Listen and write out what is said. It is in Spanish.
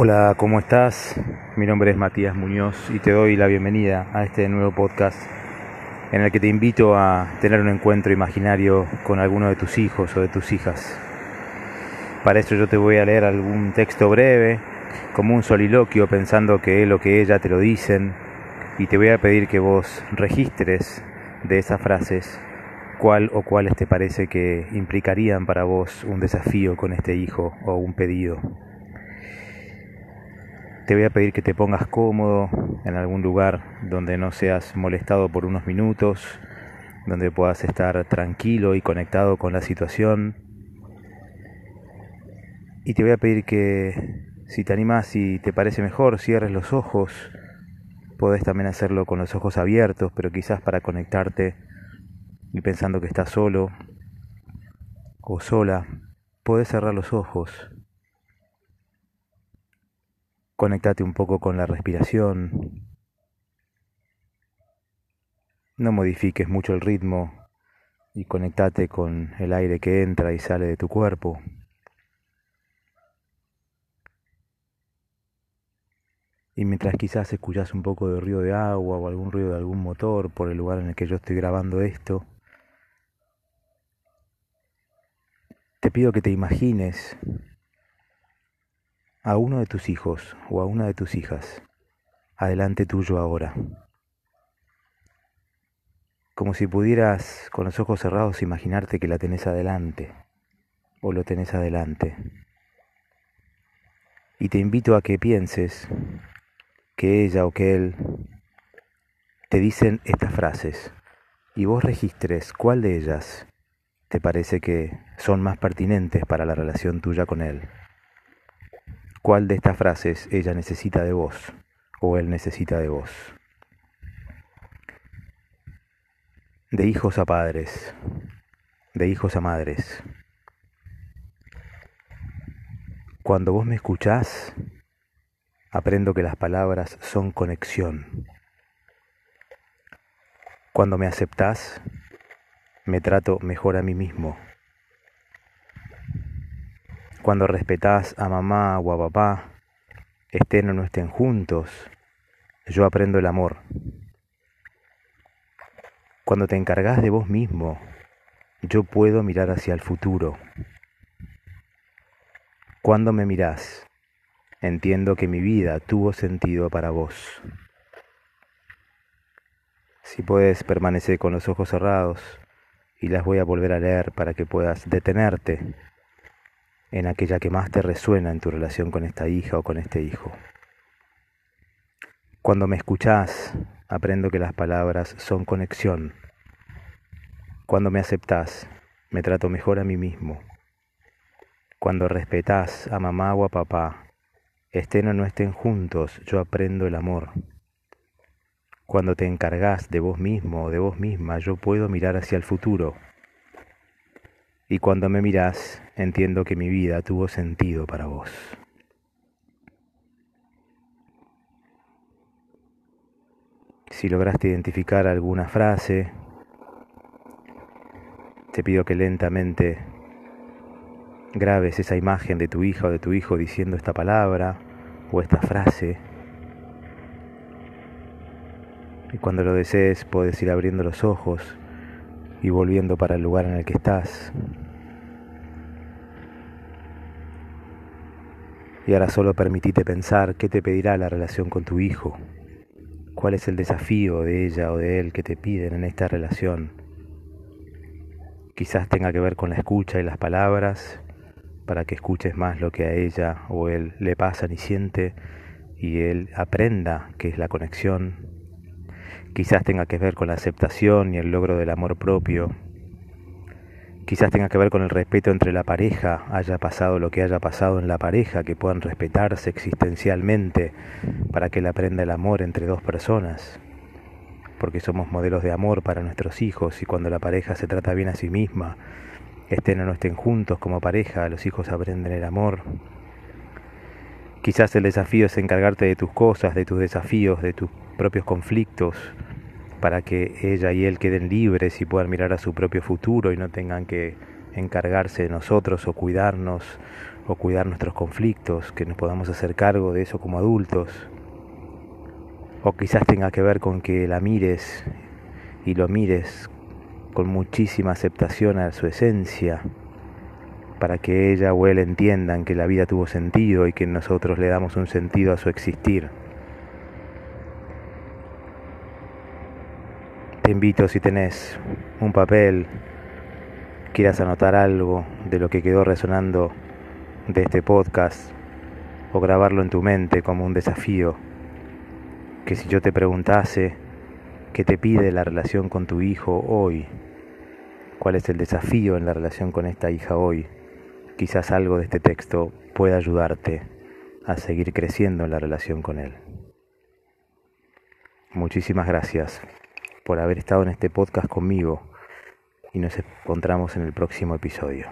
Hola, ¿cómo estás? Mi nombre es Matías Muñoz y te doy la bienvenida a este nuevo podcast en el que te invito a tener un encuentro imaginario con alguno de tus hijos o de tus hijas. Para eso yo te voy a leer algún texto breve, como un soliloquio pensando que él o que ella te lo dicen, y te voy a pedir que vos registres de esas frases cuál o cuáles te parece que implicarían para vos un desafío con este hijo o un pedido. Te voy a pedir que te pongas cómodo en algún lugar donde no seas molestado por unos minutos, donde puedas estar tranquilo y conectado con la situación. Y te voy a pedir que si te animas y te parece mejor, cierres los ojos. Podés también hacerlo con los ojos abiertos, pero quizás para conectarte y pensando que estás solo o sola, podés cerrar los ojos Conectate un poco con la respiración. No modifiques mucho el ritmo y conectate con el aire que entra y sale de tu cuerpo. Y mientras quizás escuchas un poco de ruido de agua o algún ruido de algún motor por el lugar en el que yo estoy grabando esto, te pido que te imagines a uno de tus hijos o a una de tus hijas, adelante tuyo ahora. Como si pudieras con los ojos cerrados imaginarte que la tenés adelante o lo tenés adelante. Y te invito a que pienses que ella o que él te dicen estas frases y vos registres cuál de ellas te parece que son más pertinentes para la relación tuya con él. ¿Cuál de estas frases ella necesita de vos o él necesita de vos? De hijos a padres, de hijos a madres. Cuando vos me escuchás, aprendo que las palabras son conexión. Cuando me aceptás, me trato mejor a mí mismo. Cuando respetás a mamá o a papá, estén o no estén juntos, yo aprendo el amor. Cuando te encargas de vos mismo, yo puedo mirar hacia el futuro. Cuando me mirás, entiendo que mi vida tuvo sentido para vos. Si puedes permanecer con los ojos cerrados y las voy a volver a leer para que puedas detenerte en aquella que más te resuena en tu relación con esta hija o con este hijo. Cuando me escuchás, aprendo que las palabras son conexión. Cuando me aceptás, me trato mejor a mí mismo. Cuando respetás a mamá o a papá, estén o no estén juntos, yo aprendo el amor. Cuando te encargas de vos mismo o de vos misma, yo puedo mirar hacia el futuro y cuando me mirás entiendo que mi vida tuvo sentido para vos. Si lograste identificar alguna frase, te pido que lentamente grabes esa imagen de tu hija o de tu hijo diciendo esta palabra o esta frase. Y cuando lo desees puedes ir abriendo los ojos y volviendo para el lugar en el que estás. Y ahora solo permitite pensar qué te pedirá la relación con tu hijo, cuál es el desafío de ella o de él que te piden en esta relación. Quizás tenga que ver con la escucha y las palabras, para que escuches más lo que a ella o él le pasa y siente y él aprenda qué es la conexión, Quizás tenga que ver con la aceptación y el logro del amor propio. Quizás tenga que ver con el respeto entre la pareja, haya pasado lo que haya pasado en la pareja, que puedan respetarse existencialmente para que él aprenda el amor entre dos personas. Porque somos modelos de amor para nuestros hijos y cuando la pareja se trata bien a sí misma, estén o no estén juntos como pareja, los hijos aprenden el amor. Quizás el desafío es encargarte de tus cosas, de tus desafíos, de tus propios conflictos, para que ella y él queden libres y puedan mirar a su propio futuro y no tengan que encargarse de nosotros o cuidarnos o cuidar nuestros conflictos, que nos podamos hacer cargo de eso como adultos. O quizás tenga que ver con que la mires y lo mires con muchísima aceptación a su esencia, para que ella o él entiendan que la vida tuvo sentido y que nosotros le damos un sentido a su existir. Te invito si tenés un papel, quieras anotar algo de lo que quedó resonando de este podcast o grabarlo en tu mente como un desafío, que si yo te preguntase qué te pide la relación con tu hijo hoy, cuál es el desafío en la relación con esta hija hoy, quizás algo de este texto pueda ayudarte a seguir creciendo en la relación con él. Muchísimas gracias por haber estado en este podcast conmigo y nos encontramos en el próximo episodio.